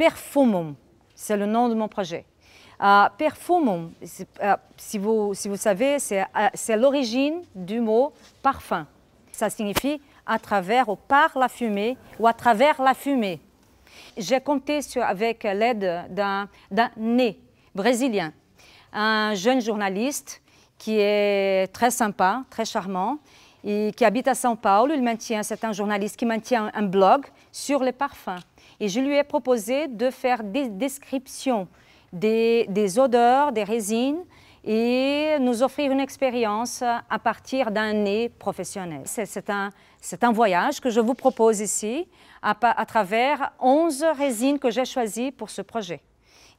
Perfumum, c'est le nom de mon projet. Euh, euh, si, vous, si vous savez, c'est l'origine du mot parfum. Ça signifie à travers ou par la fumée ou à travers la fumée. J'ai compté sur, avec l'aide d'un nez brésilien, un jeune journaliste qui est très sympa, très charmant, et qui habite à São Paulo. Il maintient, c'est un journaliste qui maintient un blog sur les parfums. Et je lui ai proposé de faire des descriptions des, odeurs, des résines, et nous offrir une expérience à partir d'un nez professionnel. C'est un, voyage que je vous propose ici à, à travers 11 résines que j'ai choisies pour ce projet.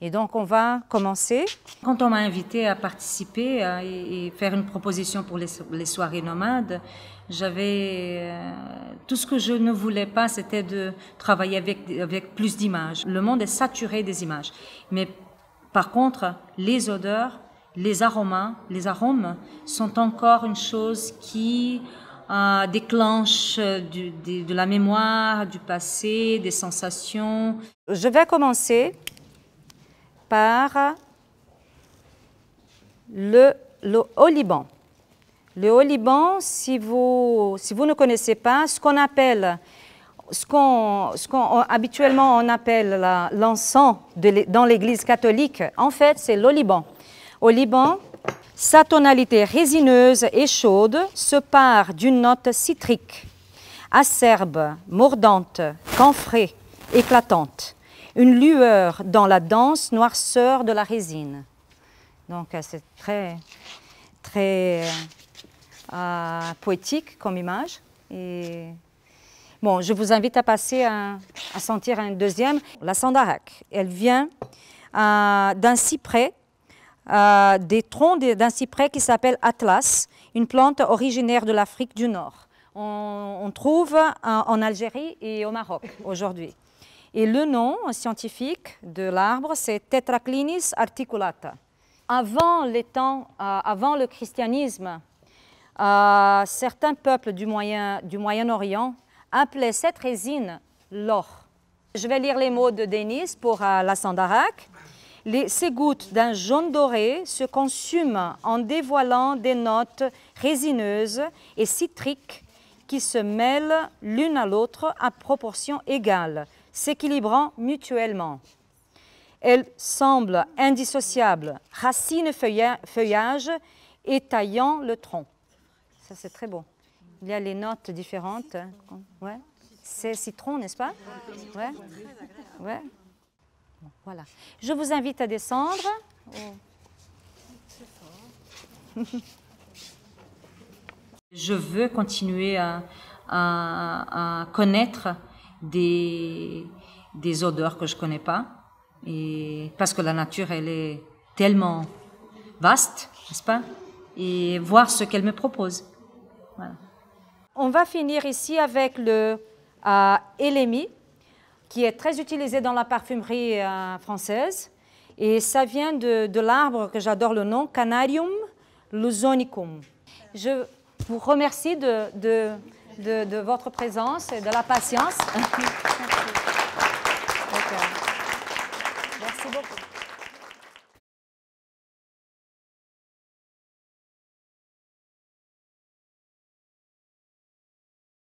Et donc, on va commencer. Quand on m'a invité à participer euh, et, faire une proposition pour les, soirées nomades, j'avais euh, tout ce que je ne voulais pas, c'était de travailler avec, avec plus d'images. Le monde est saturé des images, mais par contre, les odeurs, les aromas, les arômes sont encore une chose qui euh, déclenche de la mémoire, du passé, des sensations. Je vais commencer par le, le haut Liban. Le haut Liban, si vous, ne connaissez pas, ce qu'on appelle, habituellement on appelle l'encens dans l'Église catholique, en fait, c'est l'oliban. Au Liban, sa tonalité résineuse et chaude se part d'une note citrique, acerbe, mordante, camphrée, éclatante une lueur dans la dense noirceur de la résine. Donc euh, c'est très, très euh, poétique comme image. Et bon, je vous invite à passer à, sentir un deuxième. La sandarac, elle vient euh, d'un cyprès, des troncs d'un cyprès qui s'appelle Atlas, une plante originaire de l'Afrique du Nord. On, trouve en Algérie et au Maroc aujourd'hui. Et le nom scientifique de l'arbre, c'est Tetraclinis articulata. Avant, les euh, le christianisme, euh, certains peuples du Moyen-Orient Moyen appelaient cette résine l'or. Je vais lire les mots de Denis pour euh, la sandarac. ces gouttes d'un jaune doré se consument en dévoilant des notes résineuses et citriques qui se mêlent l'une à l'autre à proportion égale s'équilibrant mutuellement. Elles semblent indissociables, racines, feuillage et le tronc. Ça, c'est très beau. Il y a les notes différentes. Ouais. C'est citron, n'est-ce pas? Ouais. ouais. voilà. Je vous invite à descendre. Je veux continuer à connaître des, des odeurs que je connais pas. Et parce que la nature, elle est tellement vaste, n'est-ce pas? Et voir ce qu'elle me propose. On va finir ici avec le euh, qui est très utilisé dans la parfumerie euh, française. Et ça vient de, de l'arbre que j'adore le nom, Canarium lusonicum. Je vous remercie de de, votre présence et de la patience. Merci beaucoup.